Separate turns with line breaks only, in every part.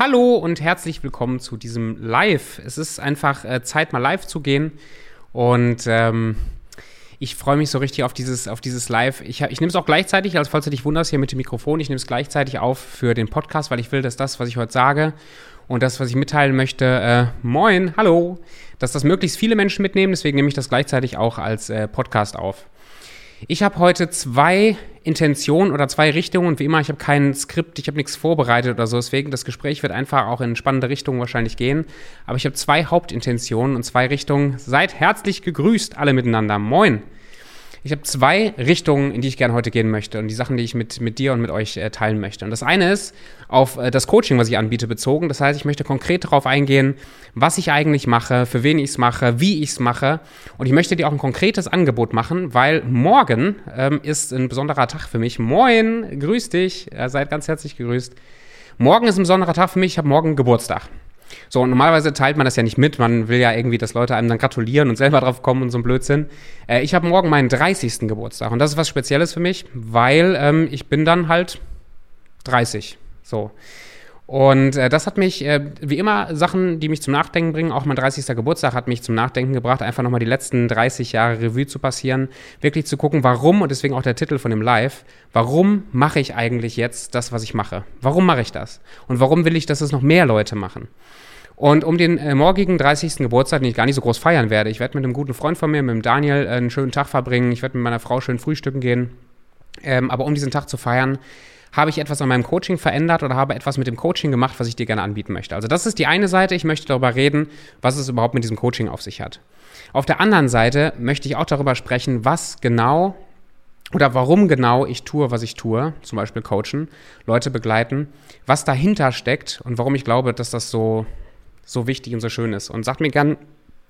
hallo und herzlich willkommen zu diesem Live. Es ist einfach äh, Zeit, mal live zu gehen. Und ähm, ich freue mich so richtig auf dieses, auf dieses Live. Ich, ich nehme es auch gleichzeitig, als falls du dich wunderst, hier mit dem Mikrofon. Ich nehme es gleichzeitig auf für den Podcast, weil ich will, dass das, was ich heute sage und das, was ich mitteilen möchte, äh, moin, hallo, dass das möglichst viele Menschen mitnehmen. Deswegen nehme ich das gleichzeitig auch als äh, Podcast auf. Ich habe heute zwei Intentionen oder zwei Richtungen und wie immer, ich habe kein Skript, ich habe nichts vorbereitet oder so. Deswegen, das Gespräch wird einfach auch in spannende Richtungen wahrscheinlich gehen. Aber ich habe zwei Hauptintentionen und zwei Richtungen. Seid herzlich gegrüßt alle miteinander. Moin! Ich habe zwei Richtungen, in die ich gerne heute gehen möchte und die Sachen, die ich mit, mit dir und mit euch äh, teilen möchte. Und das eine ist auf äh, das Coaching, was ich anbiete, bezogen. Das heißt, ich möchte konkret darauf eingehen, was ich eigentlich mache, für wen ich es mache, wie ich es mache. Und ich möchte dir auch ein konkretes Angebot machen, weil morgen ähm, ist ein besonderer Tag für mich. Moin, grüß dich, äh, seid ganz herzlich gegrüßt. Morgen ist ein besonderer Tag für mich, ich habe morgen Geburtstag. So, und normalerweise teilt man das ja nicht mit. Man will ja irgendwie, dass Leute einem dann gratulieren und selber drauf kommen und so ein Blödsinn. Äh, ich habe morgen meinen 30. Geburtstag und das ist was Spezielles für mich, weil ähm, ich bin dann halt 30. So. Und äh, das hat mich, äh, wie immer, Sachen, die mich zum Nachdenken bringen. Auch mein 30. Geburtstag hat mich zum Nachdenken gebracht, einfach nochmal die letzten 30 Jahre Revue zu passieren, wirklich zu gucken, warum, und deswegen auch der Titel von dem Live, warum mache ich eigentlich jetzt das, was ich mache? Warum mache ich das? Und warum will ich, dass es noch mehr Leute machen? Und um den äh, morgigen 30. Geburtstag, den ich gar nicht so groß feiern werde, ich werde mit einem guten Freund von mir, mit dem Daniel, äh, einen schönen Tag verbringen. Ich werde mit meiner Frau schön frühstücken gehen. Ähm, aber um diesen Tag zu feiern, habe ich etwas an meinem Coaching verändert oder habe etwas mit dem Coaching gemacht, was ich dir gerne anbieten möchte. Also das ist die eine Seite. Ich möchte darüber reden, was es überhaupt mit diesem Coaching auf sich hat. Auf der anderen Seite möchte ich auch darüber sprechen, was genau oder warum genau ich tue, was ich tue, zum Beispiel coachen, Leute begleiten, was dahinter steckt und warum ich glaube, dass das so so wichtig und so schön ist. Und sagt mir gerne,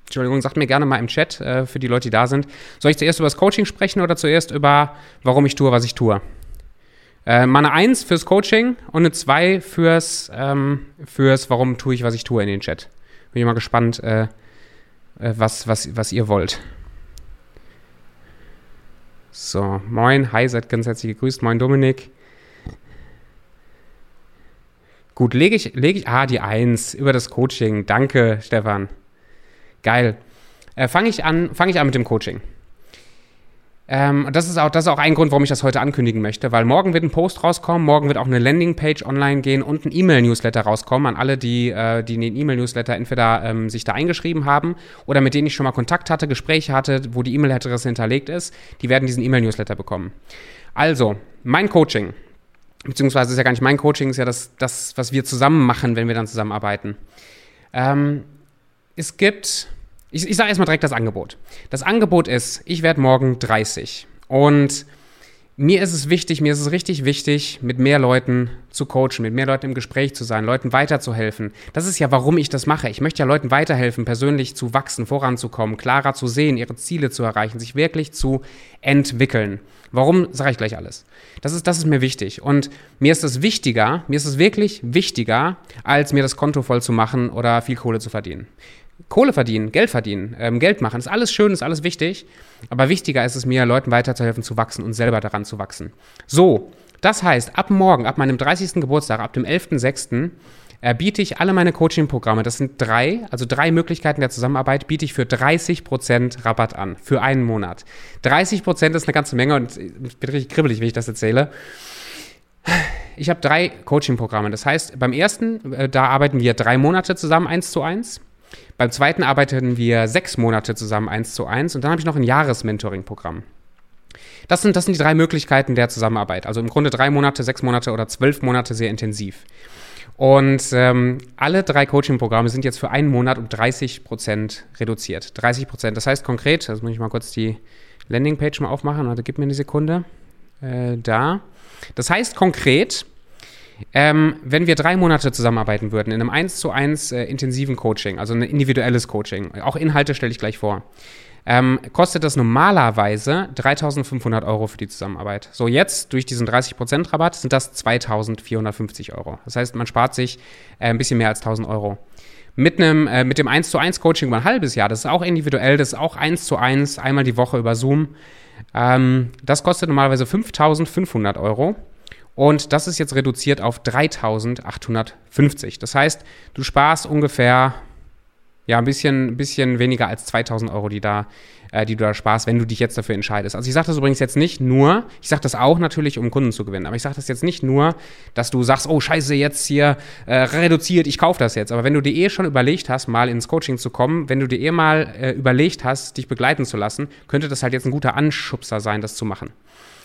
Entschuldigung, sagt mir gerne mal im Chat äh, für die Leute, die da sind. Soll ich zuerst über das Coaching sprechen oder zuerst über, warum ich tue, was ich tue? Äh, mal eine 1 fürs Coaching und eine 2 fürs, ähm, fürs, warum tue ich, was ich tue in den Chat. Bin ich mal gespannt, äh, äh was, was, was ihr wollt. So, moin, hi, seid ganz herzlich gegrüßt. Moin, Dominik. Gut, lege ich, lege ich, ah, die Eins über das Coaching. Danke, Stefan. Geil. Äh, fange ich an, fange ich an mit dem Coaching. Ähm, das, ist auch, das ist auch ein Grund, warum ich das heute ankündigen möchte, weil morgen wird ein Post rauskommen, morgen wird auch eine Landingpage online gehen und ein E-Mail-Newsletter rauskommen an alle, die, äh, die in den E-Mail-Newsletter entweder ähm, sich da eingeschrieben haben oder mit denen ich schon mal Kontakt hatte, Gespräche hatte, wo die E-Mail-Adresse hinterlegt ist, die werden diesen E-Mail-Newsletter bekommen. Also, mein Coaching beziehungsweise ist ja gar nicht mein Coaching, ist ja das, das was wir zusammen machen, wenn wir dann zusammenarbeiten. Ähm, es gibt, ich, ich sage erstmal direkt das Angebot. Das Angebot ist, ich werde morgen 30 und mir ist es wichtig, mir ist es richtig wichtig, mit mehr Leuten zu coachen, mit mehr Leuten im Gespräch zu sein, Leuten weiterzuhelfen. Das ist ja, warum ich das mache. Ich möchte ja Leuten weiterhelfen, persönlich zu wachsen, voranzukommen, klarer zu sehen, ihre Ziele zu erreichen, sich wirklich zu entwickeln. Warum, sage ich gleich alles. Das ist, das ist mir wichtig. Und mir ist es wichtiger, mir ist es wirklich wichtiger, als mir das Konto voll zu machen oder viel Kohle zu verdienen. Kohle verdienen, Geld verdienen, ähm, Geld machen, ist alles schön, ist alles wichtig. Aber wichtiger ist es mir, Leuten weiterzuhelfen, zu wachsen und selber daran zu wachsen. So, das heißt, ab morgen, ab meinem 30. Geburtstag, ab dem 11.06., äh, biete ich alle meine Coaching-Programme, das sind drei, also drei Möglichkeiten der Zusammenarbeit, biete ich für 30% Rabatt an, für einen Monat. 30% ist eine ganze Menge und ich bin richtig kribbelig, wie ich das erzähle. Ich habe drei Coaching-Programme. Das heißt, beim ersten, äh, da arbeiten wir drei Monate zusammen, eins zu eins. Beim zweiten arbeiten wir sechs Monate zusammen, eins zu eins. Und dann habe ich noch ein Jahresmentoring-Programm. Das sind, das sind die drei Möglichkeiten der Zusammenarbeit. Also im Grunde drei Monate, sechs Monate oder zwölf Monate sehr intensiv. Und ähm, alle drei Coaching-Programme sind jetzt für einen Monat um 30 Prozent reduziert. 30 Prozent. Das heißt konkret, das muss ich mal kurz die Landingpage mal aufmachen. Warte, gib mir eine Sekunde. Äh, da. Das heißt konkret, ähm, wenn wir drei Monate zusammenarbeiten würden, in einem 1 zu 1 äh, intensiven Coaching, also ein individuelles Coaching, auch Inhalte stelle ich gleich vor, ähm, kostet das normalerweise 3.500 Euro für die Zusammenarbeit. So jetzt, durch diesen 30% Rabatt, sind das 2.450 Euro. Das heißt, man spart sich äh, ein bisschen mehr als 1.000 Euro. Mit, einem, äh, mit dem 1 zu 1 Coaching über ein halbes Jahr, das ist auch individuell, das ist auch 1 zu 1, einmal die Woche über Zoom. Ähm, das kostet normalerweise 5.500 Euro. Und das ist jetzt reduziert auf 3850. Das heißt, du sparst ungefähr ja, ein bisschen, bisschen weniger als 2000 Euro, die, da, äh, die du da sparst, wenn du dich jetzt dafür entscheidest. Also ich sage das übrigens jetzt nicht nur, ich sage das auch natürlich, um Kunden zu gewinnen, aber ich sage das jetzt nicht nur, dass du sagst, oh scheiße, jetzt hier äh, reduziert, ich kaufe das jetzt. Aber wenn du dir eh schon überlegt hast, mal ins Coaching zu kommen, wenn du dir eh mal äh, überlegt hast, dich begleiten zu lassen, könnte das halt jetzt ein guter Anschubser sein, das zu machen.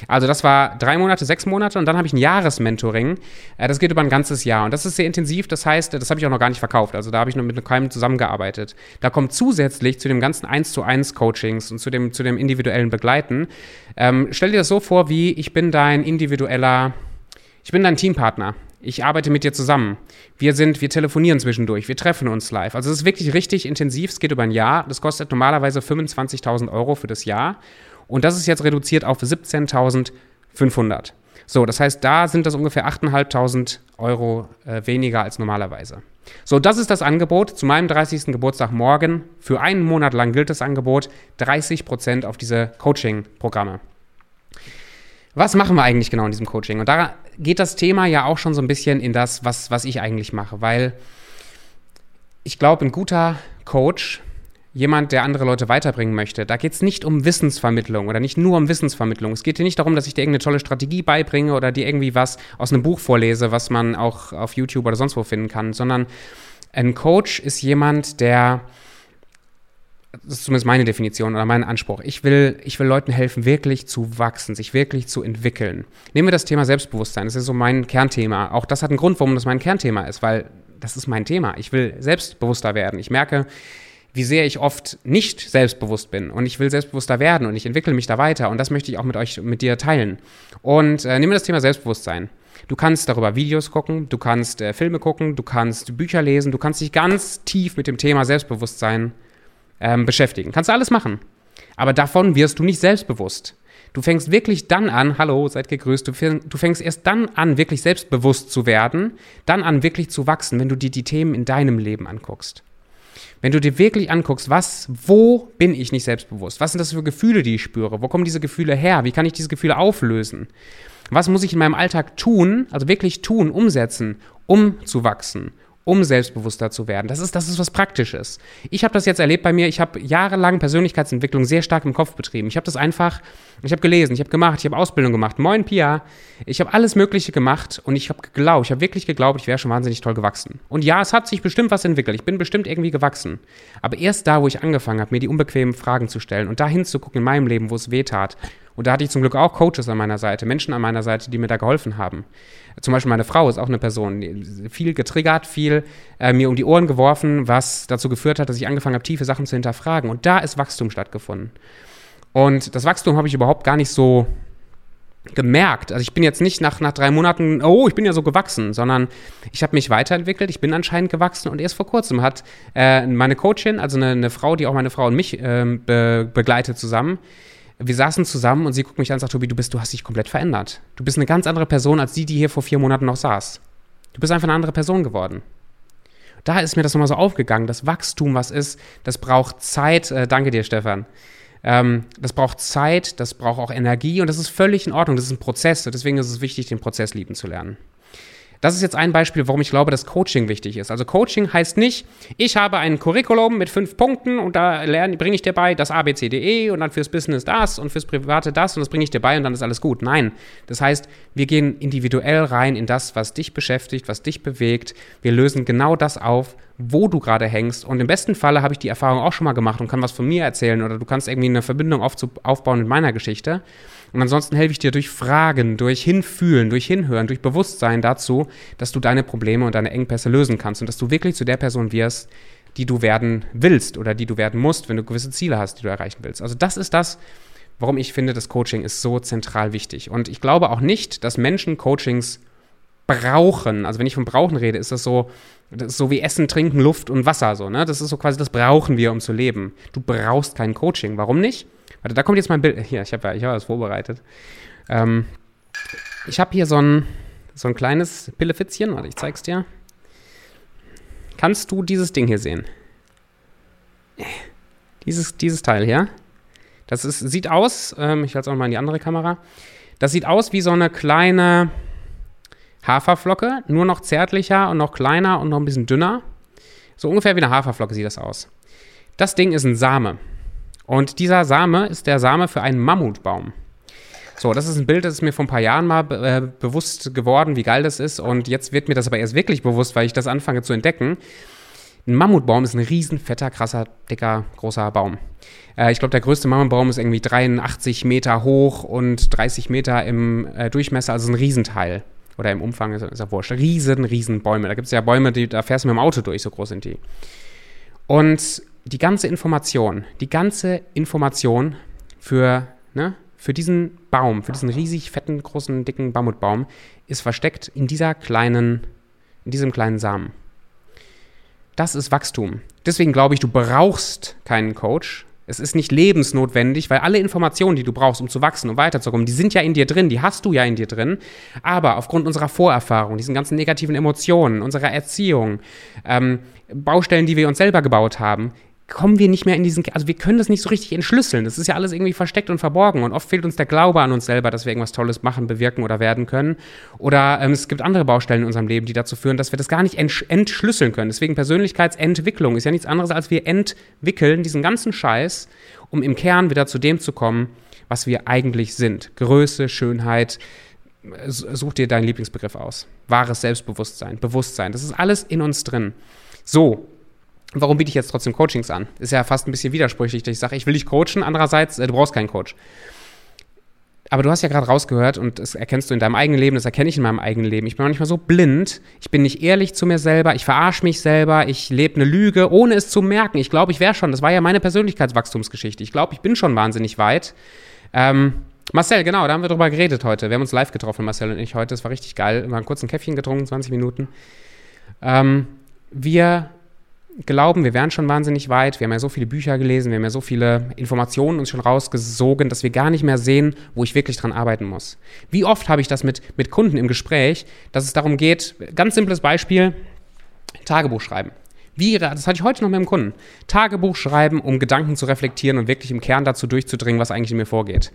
Also das war drei Monate, sechs Monate und dann habe ich ein Jahresmentoring. Äh, das geht über ein ganzes Jahr und das ist sehr intensiv. Das heißt, das habe ich auch noch gar nicht verkauft. Also da habe ich noch mit keinem zusammengearbeitet. Da kommt zusätzlich zu dem ganzen 1 zu 1 Coachings und zu dem, zu dem individuellen Begleiten. Ähm, stell dir das so vor, wie ich bin dein individueller, ich bin dein Teampartner. Ich arbeite mit dir zusammen. Wir sind, wir telefonieren zwischendurch, wir treffen uns live. Also es ist wirklich richtig intensiv. Es geht über ein Jahr. Das kostet normalerweise 25.000 Euro für das Jahr. Und das ist jetzt reduziert auf 17.500. So, das heißt, da sind das ungefähr 8.500 Euro äh, weniger als normalerweise. So, das ist das Angebot zu meinem 30. Geburtstag morgen. Für einen Monat lang gilt das Angebot 30% auf diese Coaching-Programme. Was machen wir eigentlich genau in diesem Coaching? Und da geht das Thema ja auch schon so ein bisschen in das, was, was ich eigentlich mache, weil ich glaube, ein guter Coach jemand, der andere Leute weiterbringen möchte, da geht es nicht um Wissensvermittlung oder nicht nur um Wissensvermittlung. Es geht hier nicht darum, dass ich dir irgendeine tolle Strategie beibringe oder dir irgendwie was aus einem Buch vorlese, was man auch auf YouTube oder sonst wo finden kann, sondern ein Coach ist jemand, der das ist zumindest meine Definition oder mein Anspruch. Ich will, ich will Leuten helfen, wirklich zu wachsen, sich wirklich zu entwickeln. Nehmen wir das Thema Selbstbewusstsein. Das ist so mein Kernthema. Auch das hat einen Grund, warum das mein Kernthema ist, weil das ist mein Thema. Ich will selbstbewusster werden. Ich merke, wie sehr ich oft nicht selbstbewusst bin und ich will selbstbewusster werden und ich entwickle mich da weiter und das möchte ich auch mit euch, mit dir teilen. Und äh, nehmen wir das Thema Selbstbewusstsein. Du kannst darüber Videos gucken, du kannst äh, Filme gucken, du kannst Bücher lesen, du kannst dich ganz tief mit dem Thema Selbstbewusstsein ähm, beschäftigen. Kannst du alles machen. Aber davon wirst du nicht selbstbewusst. Du fängst wirklich dann an, hallo, seid gegrüßt, du, du fängst erst dann an, wirklich selbstbewusst zu werden, dann an, wirklich zu wachsen, wenn du dir die Themen in deinem Leben anguckst. Wenn du dir wirklich anguckst, was, wo bin ich nicht selbstbewusst? Was sind das für Gefühle, die ich spüre? Wo kommen diese Gefühle her? Wie kann ich diese Gefühle auflösen? Was muss ich in meinem Alltag tun, also wirklich tun, umsetzen, um zu wachsen, um selbstbewusster zu werden. Das ist, das ist was Praktisches. Ich habe das jetzt erlebt bei mir. Ich habe jahrelang Persönlichkeitsentwicklung sehr stark im Kopf betrieben. Ich habe das einfach, ich habe gelesen, ich habe gemacht, ich habe Ausbildung gemacht. Moin Pia. Ich habe alles Mögliche gemacht und ich habe geglaubt, ich habe wirklich geglaubt, ich wäre schon wahnsinnig toll gewachsen. Und ja, es hat sich bestimmt was entwickelt. Ich bin bestimmt irgendwie gewachsen. Aber erst da, wo ich angefangen habe, mir die unbequemen Fragen zu stellen und da hinzugucken in meinem Leben, wo es weh tat, und da hatte ich zum Glück auch Coaches an meiner Seite, Menschen an meiner Seite, die mir da geholfen haben. Zum Beispiel meine Frau ist auch eine Person, viel getriggert, viel äh, mir um die Ohren geworfen, was dazu geführt hat, dass ich angefangen habe, tiefe Sachen zu hinterfragen. Und da ist Wachstum stattgefunden. Und das Wachstum habe ich überhaupt gar nicht so gemerkt. Also ich bin jetzt nicht nach, nach drei Monaten, oh, ich bin ja so gewachsen, sondern ich habe mich weiterentwickelt, ich bin anscheinend gewachsen und erst vor kurzem hat äh, meine Coachin, also eine, eine, Frau, die auch meine Frau und mich äh, be begleitet zusammen, wir saßen zusammen und sie guckt mich an und sagt, Tobi, du bist, du hast dich komplett verändert. Du bist eine ganz andere Person als die, die hier vor vier Monaten noch saß. Du bist einfach eine andere Person geworden. Da ist mir das nochmal so aufgegangen. Das Wachstum, was ist, das braucht Zeit. Äh, danke dir, Stefan. Ähm, das braucht Zeit, das braucht auch Energie und das ist völlig in Ordnung. Das ist ein Prozess. Deswegen ist es wichtig, den Prozess lieben zu lernen. Das ist jetzt ein Beispiel, warum ich glaube, dass Coaching wichtig ist. Also Coaching heißt nicht, ich habe ein Curriculum mit fünf Punkten und da bringe ich dir bei das ABCDE und dann fürs Business das und fürs Private das und das bringe ich dir bei und dann ist alles gut. Nein, das heißt, wir gehen individuell rein in das, was dich beschäftigt, was dich bewegt. Wir lösen genau das auf, wo du gerade hängst. Und im besten Falle habe ich die Erfahrung auch schon mal gemacht und kann was von mir erzählen oder du kannst irgendwie eine Verbindung aufbauen mit meiner Geschichte. Und ansonsten helfe ich dir durch Fragen, durch Hinfühlen, durch Hinhören, durch Bewusstsein dazu, dass du deine Probleme und deine Engpässe lösen kannst und dass du wirklich zu der Person wirst, die du werden willst oder die du werden musst, wenn du gewisse Ziele hast, die du erreichen willst. Also das ist das, warum ich finde, das Coaching ist so zentral wichtig. Und ich glaube auch nicht, dass Menschen Coachings brauchen. Also wenn ich von brauchen rede, ist das so, das ist so wie Essen, Trinken, Luft und Wasser. So, ne? Das ist so quasi, das brauchen wir, um zu leben. Du brauchst kein Coaching. Warum nicht? Warte, da kommt jetzt mein Bild. Hier, ich habe ja, ich hab was vorbereitet. Ähm, ich habe hier so ein, so ein kleines Pillefitzchen. Warte, ich zeig's dir. Kannst du dieses Ding hier sehen? Dieses, dieses Teil hier. Das ist, sieht aus, ähm, ich halte es auch mal in die andere Kamera. Das sieht aus wie so eine kleine, Haferflocke, nur noch zärtlicher und noch kleiner und noch ein bisschen dünner. So ungefähr wie eine Haferflocke sieht das aus. Das Ding ist ein Same. Und dieser Same ist der Same für einen Mammutbaum. So, das ist ein Bild, das ist mir vor ein paar Jahren mal äh, bewusst geworden, wie geil das ist. Und jetzt wird mir das aber erst wirklich bewusst, weil ich das anfange zu entdecken. Ein Mammutbaum ist ein riesen, fetter, krasser, dicker, großer Baum. Äh, ich glaube, der größte Mammutbaum ist irgendwie 83 Meter hoch und 30 Meter im äh, Durchmesser, also ein Riesenteil. Oder im Umfang ist, ist ja wurscht. Riesen, riesen Bäume. Da gibt es ja Bäume, die, da fährst du mit dem Auto durch, so groß sind die. Und die ganze Information, die ganze Information für, ne, für diesen Baum, für diesen riesig fetten, großen, dicken Mammutbaum, ist versteckt in dieser kleinen, in diesem kleinen Samen. Das ist Wachstum. Deswegen glaube ich, du brauchst keinen Coach, es ist nicht lebensnotwendig, weil alle Informationen, die du brauchst, um zu wachsen und weiterzukommen, die sind ja in dir drin, die hast du ja in dir drin. Aber aufgrund unserer Vorerfahrung, diesen ganzen negativen Emotionen, unserer Erziehung, ähm, Baustellen, die wir uns selber gebaut haben, kommen wir nicht mehr in diesen, also wir können das nicht so richtig entschlüsseln. Das ist ja alles irgendwie versteckt und verborgen und oft fehlt uns der Glaube an uns selber, dass wir irgendwas Tolles machen, bewirken oder werden können. Oder ähm, es gibt andere Baustellen in unserem Leben, die dazu führen, dass wir das gar nicht entschlüsseln können. Deswegen Persönlichkeitsentwicklung ist ja nichts anderes, als wir entwickeln diesen ganzen Scheiß, um im Kern wieder zu dem zu kommen, was wir eigentlich sind. Größe, Schönheit, such dir deinen Lieblingsbegriff aus. Wahres Selbstbewusstsein, Bewusstsein, das ist alles in uns drin. So, warum biete ich jetzt trotzdem Coachings an? Ist ja fast ein bisschen widersprüchlich, dass ich sage, ich will dich coachen, andererseits, äh, du brauchst keinen Coach. Aber du hast ja gerade rausgehört und das erkennst du in deinem eigenen Leben, das erkenne ich in meinem eigenen Leben. Ich bin manchmal so blind, ich bin nicht ehrlich zu mir selber, ich verarsche mich selber, ich lebe eine Lüge, ohne es zu merken. Ich glaube, ich wäre schon, das war ja meine Persönlichkeitswachstumsgeschichte. Ich glaube, ich bin schon wahnsinnig weit. Ähm, Marcel, genau, da haben wir drüber geredet heute. Wir haben uns live getroffen, Marcel und ich heute. Das war richtig geil. Wir haben kurz ein Käffchen getrunken, 20 Minuten. Ähm, wir glauben, wir wären schon wahnsinnig weit. Wir haben ja so viele Bücher gelesen, wir haben ja so viele Informationen uns schon rausgesogen, dass wir gar nicht mehr sehen, wo ich wirklich dran arbeiten muss. Wie oft habe ich das mit, mit Kunden im Gespräch, dass es darum geht, ganz simples Beispiel, Tagebuch schreiben. Wie, das hatte ich heute noch mit einem Kunden. Tagebuch schreiben, um Gedanken zu reflektieren und wirklich im Kern dazu durchzudringen, was eigentlich in mir vorgeht.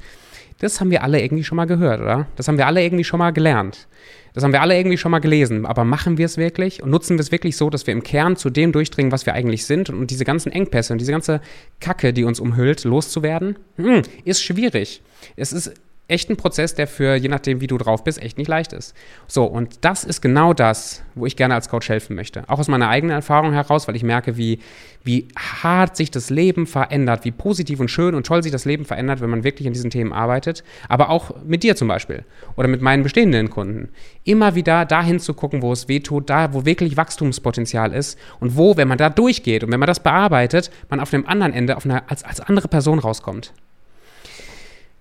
Das haben wir alle irgendwie schon mal gehört, oder? Das haben wir alle irgendwie schon mal gelernt. Das haben wir alle irgendwie schon mal gelesen. Aber machen wir es wirklich und nutzen wir es wirklich so, dass wir im Kern zu dem durchdringen, was wir eigentlich sind und diese ganzen Engpässe und diese ganze Kacke, die uns umhüllt, loszuwerden? Hm, ist schwierig. Es ist echt ein Prozess, der für, je nachdem, wie du drauf bist, echt nicht leicht ist. So, und das ist genau das, wo ich gerne als Coach helfen möchte. Auch aus meiner eigenen Erfahrung heraus, weil ich merke, wie, wie hart sich das Leben verändert, wie positiv und schön und toll sich das Leben verändert, wenn man wirklich an diesen Themen arbeitet. Aber auch mit dir zum Beispiel oder mit meinen bestehenden Kunden. Immer wieder dahin zu gucken, wo es weh tut, da, wo wirklich Wachstumspotenzial ist und wo, wenn man da durchgeht und wenn man das bearbeitet, man auf dem anderen Ende auf eine, als, als andere Person rauskommt.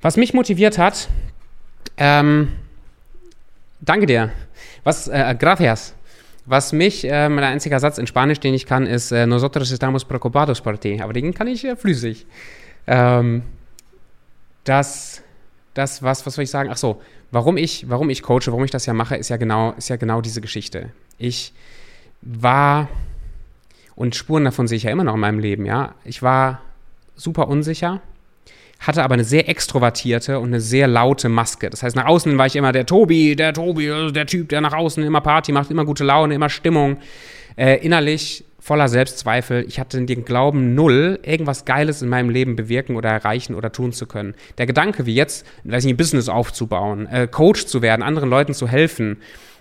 Was mich motiviert hat, ähm, danke dir. Was, äh, gracias. Was mich, äh, mein einziger Satz in Spanisch, den ich kann, ist äh, Nosotros estamos preocupados por ti. Aber den kann ich äh, flüssig. Ähm, das, das, was, was soll ich sagen? Ach so, warum ich, warum ich coache, warum ich das ja mache, ist ja genau, ist ja genau diese Geschichte. Ich war, und Spuren davon sehe ich ja immer noch in meinem Leben, ja. Ich war super unsicher hatte aber eine sehr extrovertierte und eine sehr laute Maske. Das heißt, nach außen war ich immer der Tobi, der Tobi, also der Typ, der nach außen immer Party macht, immer gute Laune, immer Stimmung. Äh, innerlich voller Selbstzweifel. Ich hatte den Glauben null, irgendwas Geiles in meinem Leben bewirken oder erreichen oder tun zu können. Der Gedanke, wie jetzt, weiß nicht, ein Business aufzubauen, äh, Coach zu werden, anderen Leuten zu helfen,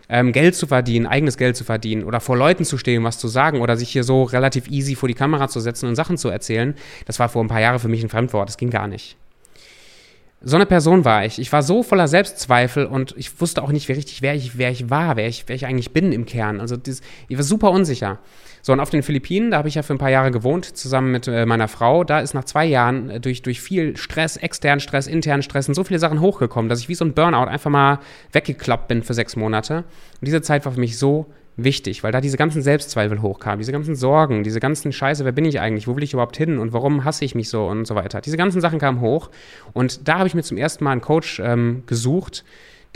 ähm, Geld zu verdienen, eigenes Geld zu verdienen oder vor Leuten zu stehen, was zu sagen oder sich hier so relativ easy vor die Kamera zu setzen und Sachen zu erzählen, das war vor ein paar Jahren für mich ein Fremdwort. Das ging gar nicht. So eine Person war ich. Ich war so voller Selbstzweifel und ich wusste auch nicht, wer richtig, wer ich, wer ich war, wer ich, wer ich eigentlich bin im Kern. Also das, ich war super unsicher. So, und auf den Philippinen, da habe ich ja für ein paar Jahre gewohnt, zusammen mit äh, meiner Frau. Da ist nach zwei Jahren äh, durch, durch viel Stress, externen Stress, internen Stress so viele Sachen hochgekommen, dass ich wie so ein Burnout einfach mal weggeklappt bin für sechs Monate. Und diese Zeit war für mich so wichtig, weil da diese ganzen Selbstzweifel hochkamen, diese ganzen Sorgen, diese ganzen Scheiße, wer bin ich eigentlich, wo will ich überhaupt hin und warum hasse ich mich so und so weiter. Diese ganzen Sachen kamen hoch und da habe ich mir zum ersten Mal einen Coach ähm, gesucht,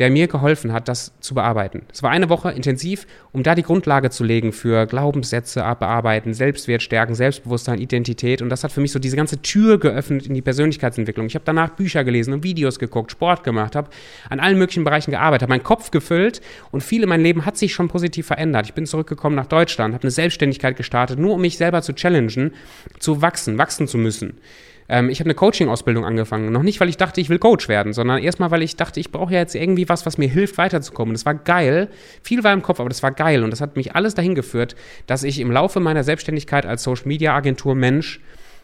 der mir geholfen hat, das zu bearbeiten. Es war eine Woche intensiv, um da die Grundlage zu legen für Glaubenssätze bearbeiten, Selbstwert stärken, Selbstbewusstsein, Identität. Und das hat für mich so diese ganze Tür geöffnet in die Persönlichkeitsentwicklung. Ich habe danach Bücher gelesen und Videos geguckt, Sport gemacht, habe an allen möglichen Bereichen gearbeitet, habe meinen Kopf gefüllt und viel in meinem Leben hat sich schon positiv verändert. Ich bin zurückgekommen nach Deutschland, habe eine Selbstständigkeit gestartet, nur um mich selber zu challengen, zu wachsen, wachsen zu müssen. Ähm, ich habe eine Coaching-Ausbildung angefangen. Noch nicht, weil ich dachte, ich will Coach werden, sondern erstmal, weil ich dachte, ich brauche ja jetzt irgendwie was, was mir hilft, weiterzukommen. das war geil. Viel war im Kopf, aber das war geil. Und das hat mich alles dahin geführt, dass ich im Laufe meiner Selbstständigkeit als Social-Media-Agentur-Mensch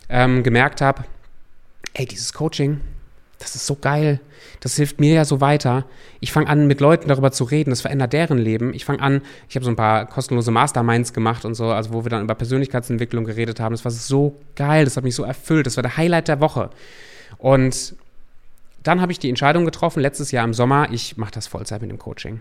ähm, gemerkt habe, ey, dieses Coaching, das ist so geil. Das hilft mir ja so weiter. Ich fange an, mit Leuten darüber zu reden. Das verändert deren Leben. Ich fange an, ich habe so ein paar kostenlose Masterminds gemacht und so, also wo wir dann über Persönlichkeitsentwicklung geredet haben. Das war so geil. Das hat mich so erfüllt. Das war der Highlight der Woche. Und dann habe ich die Entscheidung getroffen, letztes Jahr im Sommer, ich mache das Vollzeit mit dem Coaching.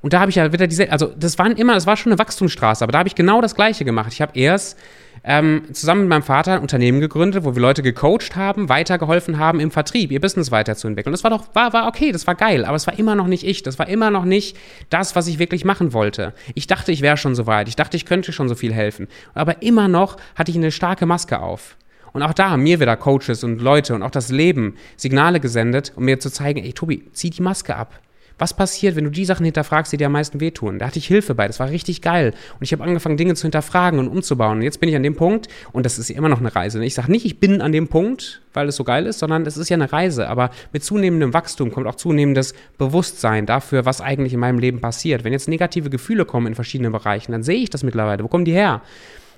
Und da habe ich ja wieder diese, also das waren immer, das war schon eine Wachstumsstraße, aber da habe ich genau das Gleiche gemacht. Ich habe erst ähm, zusammen mit meinem Vater ein Unternehmen gegründet, wo wir Leute gecoacht haben, weitergeholfen haben im Vertrieb, ihr Business weiterzuentwickeln. Das war doch, war, war okay, das war geil, aber es war immer noch nicht ich. Das war immer noch nicht das, was ich wirklich machen wollte. Ich dachte, ich wäre schon so weit. Ich dachte, ich könnte schon so viel helfen. Aber immer noch hatte ich eine starke Maske auf. Und auch da haben mir wieder Coaches und Leute und auch das Leben Signale gesendet, um mir zu zeigen, ey Tobi, zieh die Maske ab. Was passiert, wenn du die Sachen hinterfragst, die dir am meisten wehtun? Da hatte ich Hilfe bei, das war richtig geil. Und ich habe angefangen, Dinge zu hinterfragen und umzubauen. Und jetzt bin ich an dem Punkt, und das ist immer noch eine Reise. Ich sage nicht, ich bin an dem Punkt, weil es so geil ist, sondern es ist ja eine Reise. Aber mit zunehmendem Wachstum kommt auch zunehmendes Bewusstsein dafür, was eigentlich in meinem Leben passiert. Wenn jetzt negative Gefühle kommen in verschiedenen Bereichen, dann sehe ich das mittlerweile. Wo kommen die her?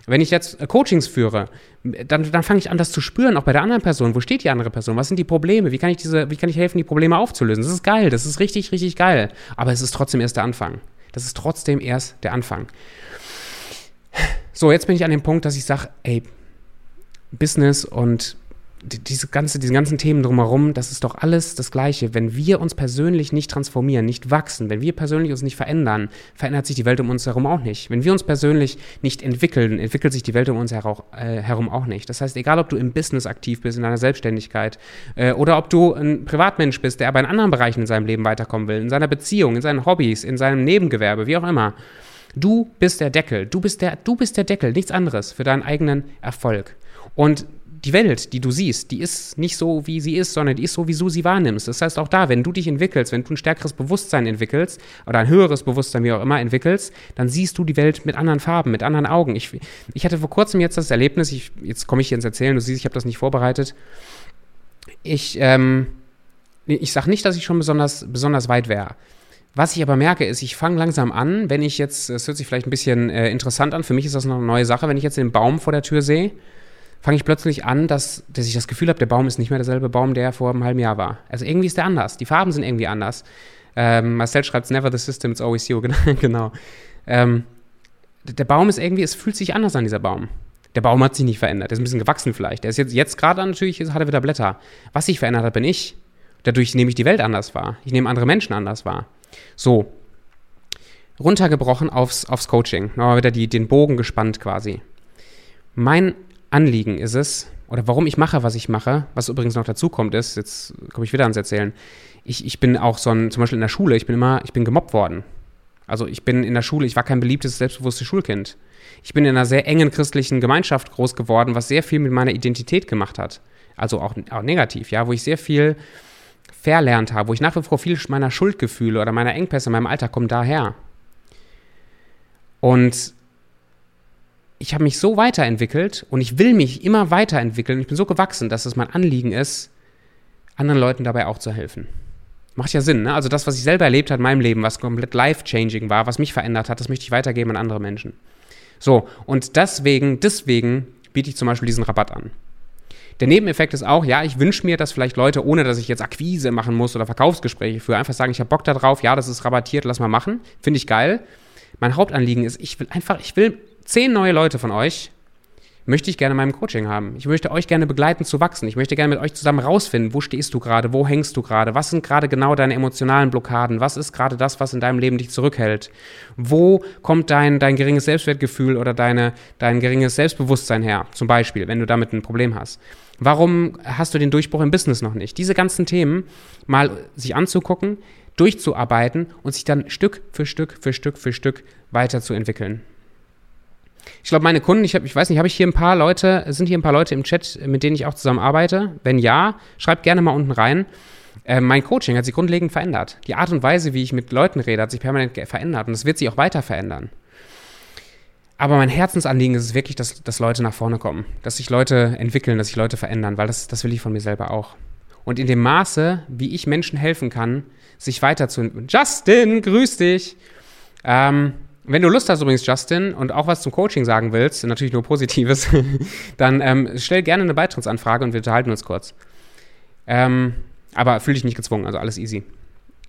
Wenn ich jetzt äh, Coachings führe, dann, dann fange ich an, das zu spüren, auch bei der anderen Person. Wo steht die andere Person? Was sind die Probleme? Wie kann ich diese, wie kann ich helfen, die Probleme aufzulösen? Das ist geil, das ist richtig, richtig geil. Aber es ist trotzdem erst der Anfang. Das ist trotzdem erst der Anfang. So, jetzt bin ich an dem Punkt, dass ich sage, ey, Business und diese, ganze, diese ganzen Themen drumherum, das ist doch alles das Gleiche. Wenn wir uns persönlich nicht transformieren, nicht wachsen, wenn wir persönlich uns nicht verändern, verändert sich die Welt um uns herum auch nicht. Wenn wir uns persönlich nicht entwickeln, entwickelt sich die Welt um uns herum, äh, herum auch nicht. Das heißt, egal ob du im Business aktiv bist, in deiner Selbstständigkeit äh, oder ob du ein Privatmensch bist, der aber in anderen Bereichen in seinem Leben weiterkommen will, in seiner Beziehung, in seinen Hobbys, in seinem Nebengewerbe, wie auch immer. Du bist der Deckel, du bist der, du bist der Deckel, nichts anderes für deinen eigenen Erfolg. Und die Welt, die du siehst, die ist nicht so, wie sie ist, sondern die ist so, wie du sie wahrnimmst. Das heißt, auch da, wenn du dich entwickelst, wenn du ein stärkeres Bewusstsein entwickelst oder ein höheres Bewusstsein, wie auch immer, entwickelst, dann siehst du die Welt mit anderen Farben, mit anderen Augen. Ich, ich hatte vor kurzem jetzt das Erlebnis, ich, jetzt komme ich hier ins Erzählen, du siehst, ich habe das nicht vorbereitet. Ich, ähm, ich sage nicht, dass ich schon besonders, besonders weit wäre. Was ich aber merke, ist, ich fange langsam an, wenn ich jetzt, es hört sich vielleicht ein bisschen äh, interessant an, für mich ist das noch eine neue Sache, wenn ich jetzt den Baum vor der Tür sehe, fange ich plötzlich an, dass, dass ich das Gefühl habe, der Baum ist nicht mehr derselbe Baum, der vor einem halben Jahr war. Also irgendwie ist der anders. Die Farben sind irgendwie anders. Ähm, Marcel schreibt, never the system, it's always you. genau. Ähm, der Baum ist irgendwie, es fühlt sich anders an, dieser Baum. Der Baum hat sich nicht verändert. Der ist ein bisschen gewachsen vielleicht. Der ist jetzt, jetzt gerade natürlich, hat er wieder Blätter. Was sich verändert hat, bin ich. Dadurch nehme ich die Welt anders wahr. Ich nehme andere Menschen anders wahr. So. Runtergebrochen aufs, aufs Coaching. Nochmal wieder die, den Bogen gespannt quasi. Mein Anliegen ist es, oder warum ich mache, was ich mache, was übrigens noch dazu kommt, ist, jetzt komme ich wieder ans Erzählen, ich, ich bin auch so ein, zum Beispiel in der Schule, ich bin immer, ich bin gemobbt worden. Also ich bin in der Schule, ich war kein beliebtes, selbstbewusstes Schulkind. Ich bin in einer sehr engen christlichen Gemeinschaft groß geworden, was sehr viel mit meiner Identität gemacht hat. Also auch, auch negativ, ja, wo ich sehr viel verlernt habe, wo ich nach wie vor viel meiner Schuldgefühle oder meiner Engpässe in meinem Alter kommen daher. Und ich habe mich so weiterentwickelt und ich will mich immer weiterentwickeln. Ich bin so gewachsen, dass es mein Anliegen ist, anderen Leuten dabei auch zu helfen. Macht ja Sinn, ne? Also das, was ich selber erlebt habe in meinem Leben, was komplett life-changing war, was mich verändert hat, das möchte ich weitergeben an andere Menschen. So, und deswegen, deswegen biete ich zum Beispiel diesen Rabatt an. Der Nebeneffekt ist auch, ja, ich wünsche mir, dass vielleicht Leute, ohne dass ich jetzt Akquise machen muss oder Verkaufsgespräche führe, einfach sagen, ich habe Bock darauf, ja, das ist rabattiert, lass mal machen. Finde ich geil. Mein Hauptanliegen ist, ich will einfach, ich will zehn neue Leute von euch möchte ich gerne in meinem Coaching haben. Ich möchte euch gerne begleiten zu wachsen. Ich möchte gerne mit euch zusammen rausfinden, wo stehst du gerade, wo hängst du gerade, was sind gerade genau deine emotionalen Blockaden, was ist gerade das, was in deinem Leben dich zurückhält, wo kommt dein, dein geringes Selbstwertgefühl oder deine, dein geringes Selbstbewusstsein her, zum Beispiel, wenn du damit ein Problem hast. Warum hast du den Durchbruch im Business noch nicht? Diese ganzen Themen mal sich anzugucken, durchzuarbeiten und sich dann Stück für Stück für Stück für Stück weiterzuentwickeln. Ich glaube, meine Kunden, ich, hab, ich weiß nicht, habe ich hier ein paar Leute, sind hier ein paar Leute im Chat, mit denen ich auch zusammen arbeite? Wenn ja, schreibt gerne mal unten rein. Äh, mein Coaching hat sich grundlegend verändert. Die Art und Weise, wie ich mit Leuten rede, hat sich permanent verändert und es wird sich auch weiter verändern. Aber mein Herzensanliegen ist es wirklich, dass, dass Leute nach vorne kommen, dass sich Leute entwickeln, dass sich Leute verändern, weil das, das will ich von mir selber auch. Und in dem Maße, wie ich Menschen helfen kann, sich weiterzuentwickeln. Justin, grüß dich! Ähm, wenn du Lust hast übrigens, Justin, und auch was zum Coaching sagen willst, natürlich nur Positives, dann ähm, stell gerne eine Beitrittsanfrage und wir unterhalten uns kurz. Ähm, aber fühl dich nicht gezwungen, also alles easy.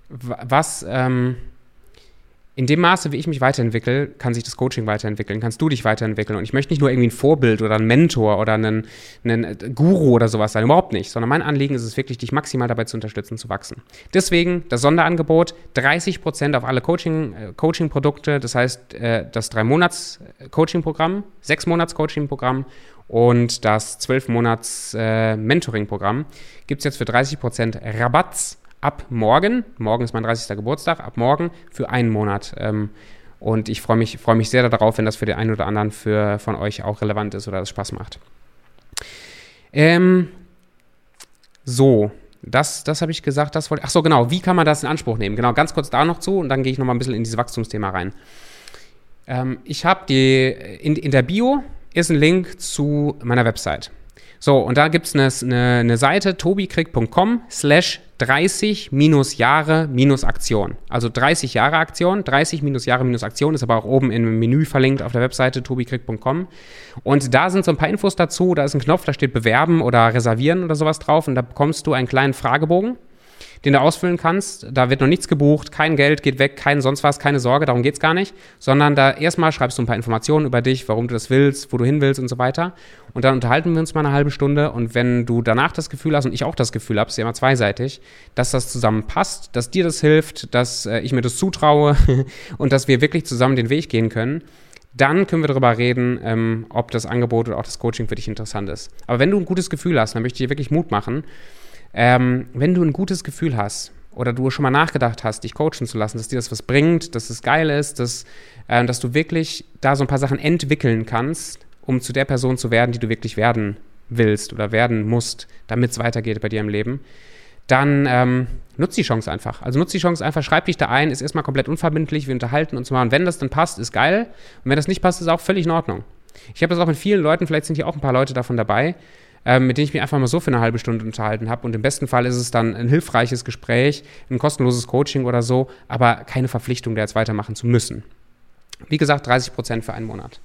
Was, ähm, in dem Maße, wie ich mich weiterentwickle, kann sich das Coaching weiterentwickeln, kannst du dich weiterentwickeln. Und ich möchte nicht nur irgendwie ein Vorbild oder ein Mentor oder einen, einen Guru oder sowas sein, überhaupt nicht, sondern mein Anliegen ist es wirklich, dich maximal dabei zu unterstützen, zu wachsen. Deswegen das Sonderangebot, 30% auf alle Coaching, äh, Coaching-Produkte, das heißt äh, das 3-Monats-Coaching-Programm, 6-Monats-Coaching-Programm und das 12-Monats-Mentoring-Programm gibt es jetzt für 30% Rabatts ab morgen, morgen ist mein 30. Geburtstag, ab morgen für einen Monat. Ähm, und ich freue mich, freu mich sehr darauf, wenn das für den einen oder anderen für, von euch auch relevant ist oder es Spaß macht. Ähm, so, das, das habe ich gesagt, das wollte Ach so, genau, wie kann man das in Anspruch nehmen? Genau, ganz kurz da noch zu und dann gehe ich nochmal ein bisschen in dieses Wachstumsthema rein. Ähm, ich habe die, in, in der Bio ist ein Link zu meiner Website. So, und da gibt es eine, eine, eine Seite, tobikrieg.com slash 30 minus Jahre minus Aktion. Also 30 Jahre Aktion, 30 minus Jahre minus Aktion ist aber auch oben im Menü verlinkt auf der Webseite tobikrieg.com. Und da sind so ein paar Infos dazu. Da ist ein Knopf, da steht Bewerben oder Reservieren oder sowas drauf. Und da bekommst du einen kleinen Fragebogen den du ausfüllen kannst. Da wird noch nichts gebucht, kein Geld geht weg, kein sonst was, keine Sorge, darum geht es gar nicht. Sondern da erstmal schreibst du ein paar Informationen über dich, warum du das willst, wo du hin willst und so weiter. Und dann unterhalten wir uns mal eine halbe Stunde. Und wenn du danach das Gefühl hast, und ich auch das Gefühl habe, ist ja immer zweiseitig, dass das zusammen passt, dass dir das hilft, dass äh, ich mir das zutraue und dass wir wirklich zusammen den Weg gehen können, dann können wir darüber reden, ähm, ob das Angebot oder auch das Coaching für dich interessant ist. Aber wenn du ein gutes Gefühl hast, dann möchte ich dir wirklich Mut machen, ähm, wenn du ein gutes Gefühl hast oder du schon mal nachgedacht hast, dich coachen zu lassen, dass dir das was bringt, dass es geil ist, dass, äh, dass du wirklich da so ein paar Sachen entwickeln kannst, um zu der Person zu werden, die du wirklich werden willst oder werden musst, damit es weitergeht bei dir im Leben, dann ähm, nutz die Chance einfach. Also nutz die Chance einfach, schreib dich da ein, ist erstmal komplett unverbindlich, wir unterhalten uns mal. Und wenn das dann passt, ist geil. Und wenn das nicht passt, ist auch völlig in Ordnung. Ich habe das auch mit vielen Leuten, vielleicht sind hier auch ein paar Leute davon dabei, ähm, mit denen ich mich einfach mal so für eine halbe Stunde unterhalten habe. Und im besten Fall ist es dann ein hilfreiches Gespräch, ein kostenloses Coaching oder so, aber keine Verpflichtung, da jetzt weitermachen zu müssen. Wie gesagt, 30 Prozent für einen Monat.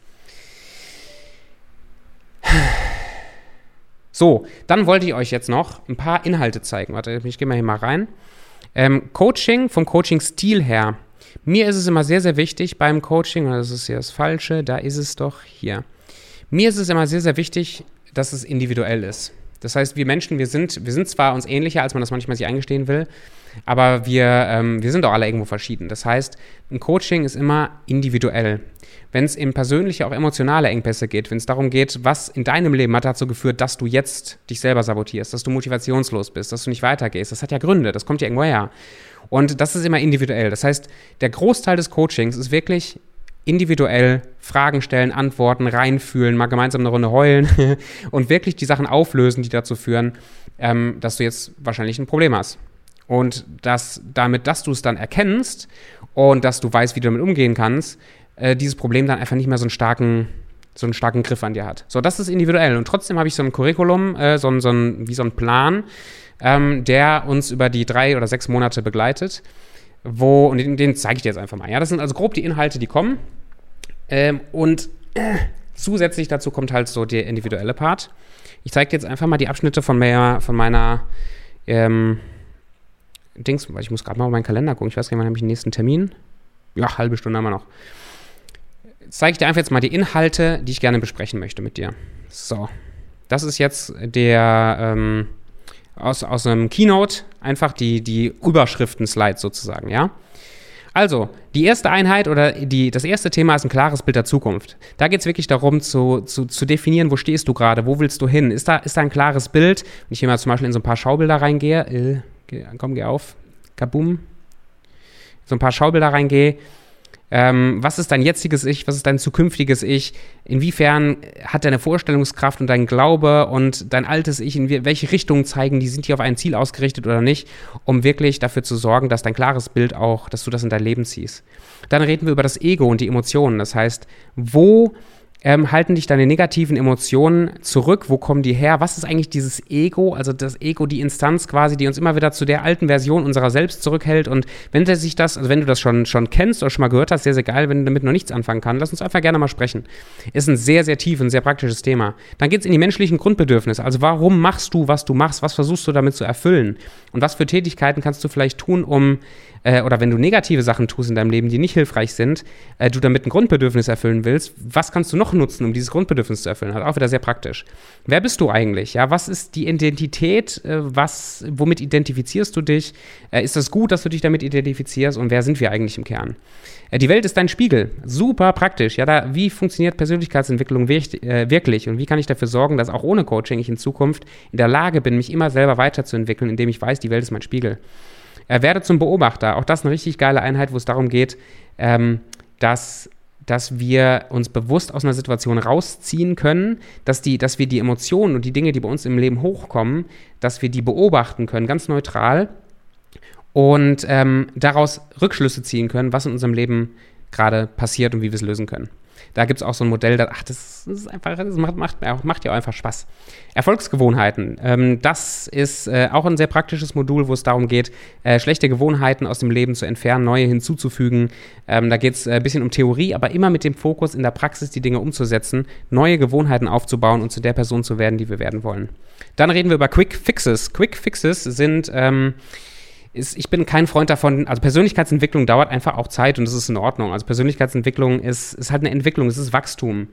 So, dann wollte ich euch jetzt noch ein paar Inhalte zeigen. Warte, ich gehe mal hier mal rein. Ähm, Coaching, vom Coaching-Stil her. Mir ist es immer sehr, sehr wichtig beim Coaching, das ist hier das Falsche, da ist es doch hier. Mir ist es immer sehr, sehr wichtig, dass es individuell ist. Das heißt, wir Menschen, wir sind, wir sind zwar uns ähnlicher, als man das manchmal sich eingestehen will, aber wir, ähm, wir sind auch alle irgendwo verschieden. Das heißt, ein Coaching ist immer individuell. Wenn es in persönliche, auch emotionale Engpässe geht, wenn es darum geht, was in deinem Leben hat dazu geführt, dass du jetzt dich selber sabotierst, dass du motivationslos bist, dass du nicht weitergehst, das hat ja Gründe, das kommt ja irgendwo her. Und das ist immer individuell. Das heißt, der Großteil des Coachings ist wirklich individuell Fragen stellen, antworten, reinfühlen, mal gemeinsam eine Runde heulen und wirklich die Sachen auflösen, die dazu führen, ähm, dass du jetzt wahrscheinlich ein Problem hast. Und dass damit, dass du es dann erkennst und dass du weißt, wie du damit umgehen kannst, äh, dieses Problem dann einfach nicht mehr so einen starken so einen starken Griff an dir hat. So, das ist individuell. Und trotzdem habe ich so ein Curriculum, äh, so, so ein, wie so ein Plan, ähm, der uns über die drei oder sechs Monate begleitet wo, und den, den zeige ich dir jetzt einfach mal. Ja, das sind also grob die Inhalte, die kommen. Ähm, und äh, zusätzlich dazu kommt halt so der individuelle Part. Ich zeige dir jetzt einfach mal die Abschnitte von, mehr, von meiner ähm, Dings, weil ich muss gerade mal auf meinen Kalender gucken. Ich weiß gar nicht, wann habe ich den nächsten Termin? Ja, halbe Stunde haben wir noch. Zeige ich dir einfach jetzt mal die Inhalte, die ich gerne besprechen möchte mit dir. So, das ist jetzt der ähm, aus, aus einem Keynote, einfach die, die Überschriften-Slide sozusagen, ja. Also, die erste Einheit oder die, das erste Thema ist ein klares Bild der Zukunft. Da geht es wirklich darum, zu, zu, zu definieren, wo stehst du gerade, wo willst du hin? Ist da, ist da ein klares Bild? Wenn ich hier mal zum Beispiel in so ein paar Schaubilder reingehe, äh, komm, geh auf, kabum, so ein paar Schaubilder reingehe, ähm, was ist dein jetziges Ich? Was ist dein zukünftiges Ich? Inwiefern hat deine Vorstellungskraft und dein Glaube und dein altes Ich, in welche Richtung zeigen die? Sind die auf ein Ziel ausgerichtet oder nicht? Um wirklich dafür zu sorgen, dass dein klares Bild auch, dass du das in dein Leben ziehst. Dann reden wir über das Ego und die Emotionen. Das heißt, wo ähm, halten dich deine negativen Emotionen zurück? Wo kommen die her? Was ist eigentlich dieses Ego? Also das Ego, die Instanz quasi, die uns immer wieder zu der alten Version unserer selbst zurückhält. Und wenn du sich das, also wenn du das schon, schon kennst oder schon mal gehört hast, sehr, sehr geil, wenn du damit noch nichts anfangen kannst, lass uns einfach gerne mal sprechen. Ist ein sehr, sehr tief und sehr praktisches Thema. Dann geht es in die menschlichen Grundbedürfnisse. Also warum machst du, was du machst? Was versuchst du damit zu erfüllen? Und was für Tätigkeiten kannst du vielleicht tun, um äh, oder wenn du negative Sachen tust in deinem Leben, die nicht hilfreich sind, äh, du damit ein Grundbedürfnis erfüllen willst, was kannst du noch nutzen, um dieses Grundbedürfnis zu erfüllen? Hat auch wieder sehr praktisch. Wer bist du eigentlich? Ja, was ist die Identität? Äh, was, womit identifizierst du dich? Äh, ist das gut, dass du dich damit identifizierst? Und wer sind wir eigentlich im Kern? Äh, die Welt ist dein Spiegel. Super praktisch. Ja, da, wie funktioniert Persönlichkeitsentwicklung äh, wirklich? Und wie kann ich dafür sorgen, dass auch ohne Coaching ich in Zukunft in der Lage bin, mich immer selber weiterzuentwickeln, indem ich weiß, die Welt ist mein Spiegel? Er werde zum Beobachter. Auch das eine richtig geile Einheit, wo es darum geht, ähm, dass dass wir uns bewusst aus einer Situation rausziehen können, dass, die, dass wir die Emotionen und die Dinge, die bei uns im Leben hochkommen, dass wir die beobachten können, ganz neutral und ähm, daraus Rückschlüsse ziehen können, was in unserem Leben gerade passiert und wie wir es lösen können. Da gibt es auch so ein Modell, das, ach, das, das ist einfach, das macht, macht, macht ja auch einfach Spaß. Erfolgsgewohnheiten. Ähm, das ist äh, auch ein sehr praktisches Modul, wo es darum geht, äh, schlechte Gewohnheiten aus dem Leben zu entfernen, neue hinzuzufügen. Ähm, da geht es äh, ein bisschen um Theorie, aber immer mit dem Fokus, in der Praxis die Dinge umzusetzen, neue Gewohnheiten aufzubauen und zu der Person zu werden, die wir werden wollen. Dann reden wir über Quick Fixes. Quick Fixes sind ähm, ist, ich bin kein Freund davon, also Persönlichkeitsentwicklung dauert einfach auch Zeit und das ist in Ordnung. Also Persönlichkeitsentwicklung ist, ist halt eine Entwicklung, es ist Wachstum.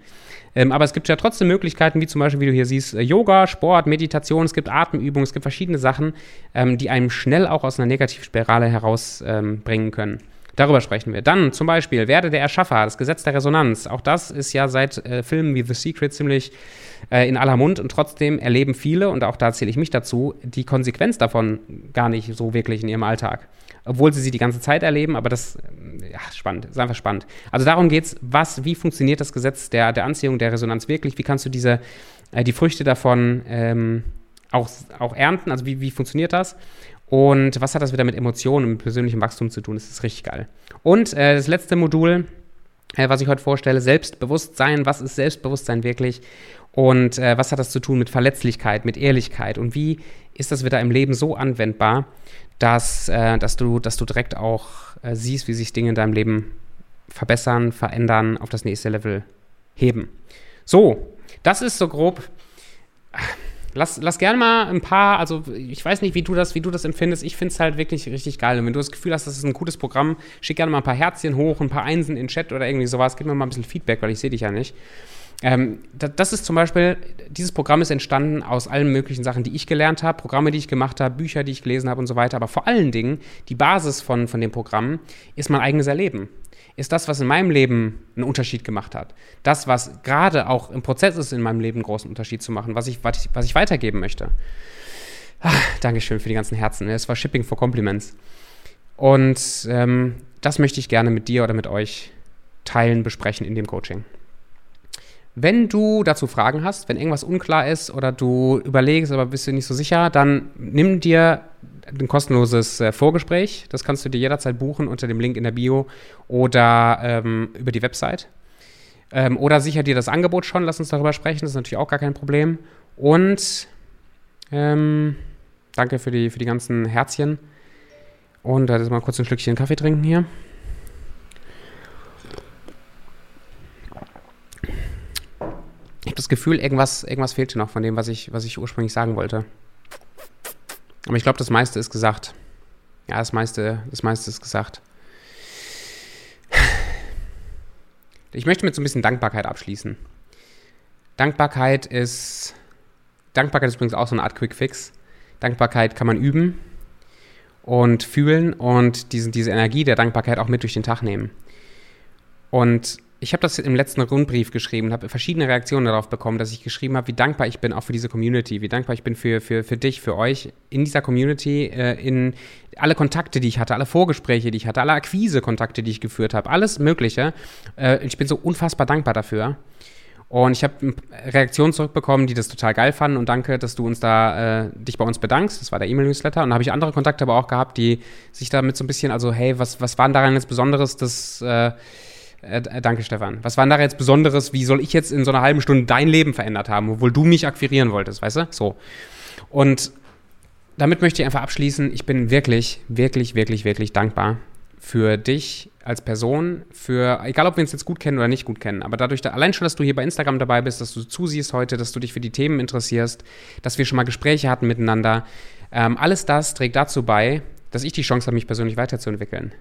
Ähm, aber es gibt ja trotzdem Möglichkeiten, wie zum Beispiel, wie du hier siehst, äh, Yoga, Sport, Meditation, es gibt Atemübungen, es gibt verschiedene Sachen, ähm, die einem schnell auch aus einer Negativspirale herausbringen ähm, können. Darüber sprechen wir. Dann zum Beispiel, werde der Erschaffer, das Gesetz der Resonanz. Auch das ist ja seit äh, Filmen wie The Secret ziemlich äh, in aller Mund und trotzdem erleben viele, und auch da zähle ich mich dazu, die Konsequenz davon gar nicht so wirklich in ihrem Alltag. Obwohl sie sie die ganze Zeit erleben, aber das ja, spannend, ist einfach spannend. Also darum geht es, wie funktioniert das Gesetz der, der Anziehung, der Resonanz wirklich? Wie kannst du diese, äh, die Früchte davon ähm, auch, auch ernten? Also wie, wie funktioniert das? Und was hat das wieder mit Emotionen und persönlichem Wachstum zu tun? Das ist richtig geil. Und äh, das letzte Modul, äh, was ich heute vorstelle, Selbstbewusstsein. Was ist Selbstbewusstsein wirklich? Und äh, was hat das zu tun mit Verletzlichkeit, mit Ehrlichkeit? Und wie ist das wieder im Leben so anwendbar, dass, äh, dass, du, dass du direkt auch äh, siehst, wie sich Dinge in deinem Leben verbessern, verändern, auf das nächste Level heben? So, das ist so grob Lass, lass gerne mal ein paar, also ich weiß nicht, wie du das, wie du das empfindest. Ich finde es halt wirklich richtig geil. Und wenn du das Gefühl hast, das ist ein gutes Programm, schick gerne mal ein paar Herzchen hoch, ein paar Einsen in den Chat oder irgendwie sowas. Gib mir mal ein bisschen Feedback, weil ich sehe dich ja nicht. Ähm, das ist zum Beispiel, dieses Programm ist entstanden aus allen möglichen Sachen, die ich gelernt habe, Programme, die ich gemacht habe, Bücher, die ich gelesen habe und so weiter. Aber vor allen Dingen, die Basis von, von dem Programm ist mein eigenes Erleben ist das, was in meinem Leben einen Unterschied gemacht hat. Das, was gerade auch im Prozess ist, in meinem Leben einen großen Unterschied zu machen, was ich, was ich, weitergeben möchte. Ach, Dankeschön für die ganzen Herzen. Es war Shipping for Compliments. Und ähm, das möchte ich gerne mit dir oder mit euch teilen, besprechen in dem Coaching. Wenn du dazu Fragen hast, wenn irgendwas unklar ist oder du überlegst, aber bist du nicht so sicher, dann nimm dir ein kostenloses äh, Vorgespräch. Das kannst du dir jederzeit buchen unter dem Link in der Bio oder ähm, über die Website. Ähm, oder sicher dir das Angebot schon, lass uns darüber sprechen, das ist natürlich auch gar kein Problem. Und ähm, danke für die, für die ganzen Herzchen. Und da äh, mal kurz ein Schlückchen Kaffee trinken hier. Ich habe das Gefühl, irgendwas, irgendwas fehlt noch von dem, was ich, was ich ursprünglich sagen wollte. Aber ich glaube, das meiste ist gesagt. Ja, das meiste, das meiste ist gesagt. Ich möchte mit so ein bisschen Dankbarkeit abschließen. Dankbarkeit ist. Dankbarkeit ist übrigens auch so eine Art Quick Fix. Dankbarkeit kann man üben und fühlen und diesen, diese Energie der Dankbarkeit auch mit durch den Tag nehmen. Und ich habe das im letzten Rundbrief geschrieben und habe verschiedene Reaktionen darauf bekommen, dass ich geschrieben habe, wie dankbar ich bin auch für diese Community, wie dankbar ich bin für, für, für dich, für euch in dieser Community, äh, in alle Kontakte, die ich hatte, alle Vorgespräche, die ich hatte, alle Akquise-Kontakte, die ich geführt habe, alles Mögliche. Äh, ich bin so unfassbar dankbar dafür. Und ich habe Reaktionen zurückbekommen, die das total geil fanden und danke, dass du uns da äh, dich bei uns bedankst. Das war der E-Mail-Newsletter. Und da habe ich andere Kontakte aber auch gehabt, die sich damit so ein bisschen, also hey, was, was war daran jetzt Besonderes, dass äh, danke, Stefan. Was war denn da jetzt Besonderes? Wie soll ich jetzt in so einer halben Stunde dein Leben verändert haben, obwohl du mich akquirieren wolltest, weißt du? So. Und damit möchte ich einfach abschließen. Ich bin wirklich, wirklich, wirklich, wirklich dankbar für dich als Person, für, egal ob wir uns jetzt gut kennen oder nicht gut kennen, aber dadurch, da, allein schon, dass du hier bei Instagram dabei bist, dass du zusiehst heute, dass du dich für die Themen interessierst, dass wir schon mal Gespräche hatten miteinander, ähm, alles das trägt dazu bei, dass ich die Chance habe, mich persönlich weiterzuentwickeln.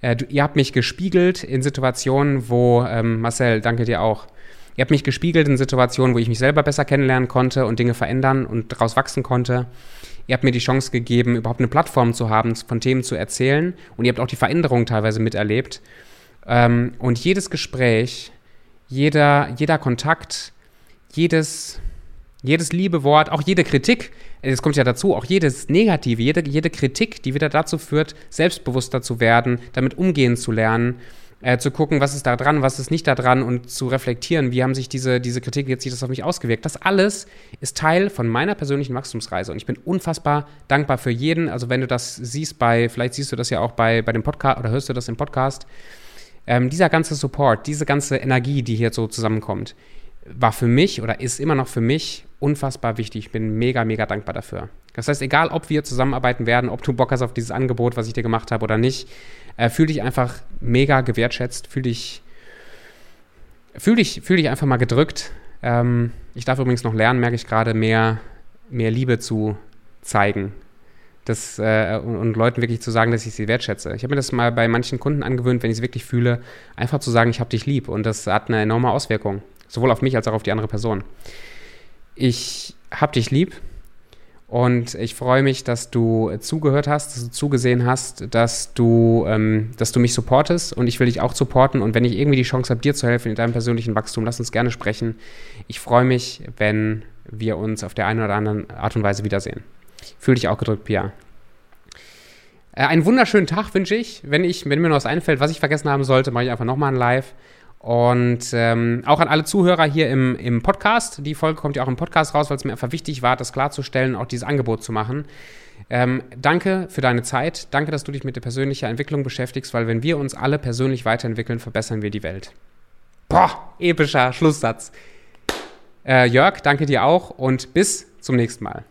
Äh, du, ihr habt mich gespiegelt in Situationen, wo, ähm, Marcel, danke dir auch, ihr habt mich gespiegelt in Situationen, wo ich mich selber besser kennenlernen konnte und Dinge verändern und daraus wachsen konnte. Ihr habt mir die Chance gegeben, überhaupt eine Plattform zu haben, von Themen zu erzählen. Und ihr habt auch die Veränderungen teilweise miterlebt. Ähm, und jedes Gespräch, jeder, jeder Kontakt, jedes, jedes liebe Wort, auch jede Kritik, es kommt ja dazu, auch jedes Negative, jede, jede Kritik, die wieder dazu führt, selbstbewusster zu werden, damit umgehen zu lernen, äh, zu gucken, was ist da dran, was ist nicht da dran und zu reflektieren, wie haben sich diese, diese Kritik, jetzt sich das auf mich ausgewirkt. Das alles ist Teil von meiner persönlichen Wachstumsreise und ich bin unfassbar dankbar für jeden. Also wenn du das siehst bei, vielleicht siehst du das ja auch bei, bei dem Podcast oder hörst du das im Podcast, ähm, dieser ganze Support, diese ganze Energie, die hier so zusammenkommt, war für mich oder ist immer noch für mich unfassbar wichtig. Ich bin mega, mega dankbar dafür. Das heißt, egal, ob wir zusammenarbeiten werden, ob du Bock hast auf dieses Angebot, was ich dir gemacht habe oder nicht, äh, fühl dich einfach mega gewertschätzt, fühl dich, fühl dich, fühl dich einfach mal gedrückt. Ähm, ich darf übrigens noch lernen, merke ich gerade, mehr, mehr Liebe zu zeigen. Das, äh, und, und, Leuten wirklich zu sagen, dass ich sie wertschätze. Ich habe mir das mal bei manchen Kunden angewöhnt, wenn ich es wirklich fühle, einfach zu sagen, ich habe dich lieb. Und das hat eine enorme Auswirkung. Sowohl auf mich als auch auf die andere Person. Ich habe dich lieb. Und ich freue mich, dass du zugehört hast, dass du zugesehen hast, dass du, ähm, dass du mich supportest und ich will dich auch supporten. Und wenn ich irgendwie die Chance habe, dir zu helfen in deinem persönlichen Wachstum, lass uns gerne sprechen. Ich freue mich, wenn wir uns auf der einen oder anderen Art und Weise wiedersehen. Fühl dich auch gedrückt, Pia. Äh, einen wunderschönen Tag wünsche ich. Wenn, ich. wenn mir noch was einfällt, was ich vergessen haben sollte, mache ich einfach nochmal ein Live. Und ähm, auch an alle Zuhörer hier im, im Podcast. Die Folge kommt ja auch im Podcast raus, weil es mir einfach wichtig war, das klarzustellen, auch dieses Angebot zu machen. Ähm, danke für deine Zeit. Danke, dass du dich mit der persönlichen Entwicklung beschäftigst, weil wenn wir uns alle persönlich weiterentwickeln, verbessern wir die Welt. Boah, epischer Schlusssatz. Äh, Jörg, danke dir auch und bis zum nächsten Mal.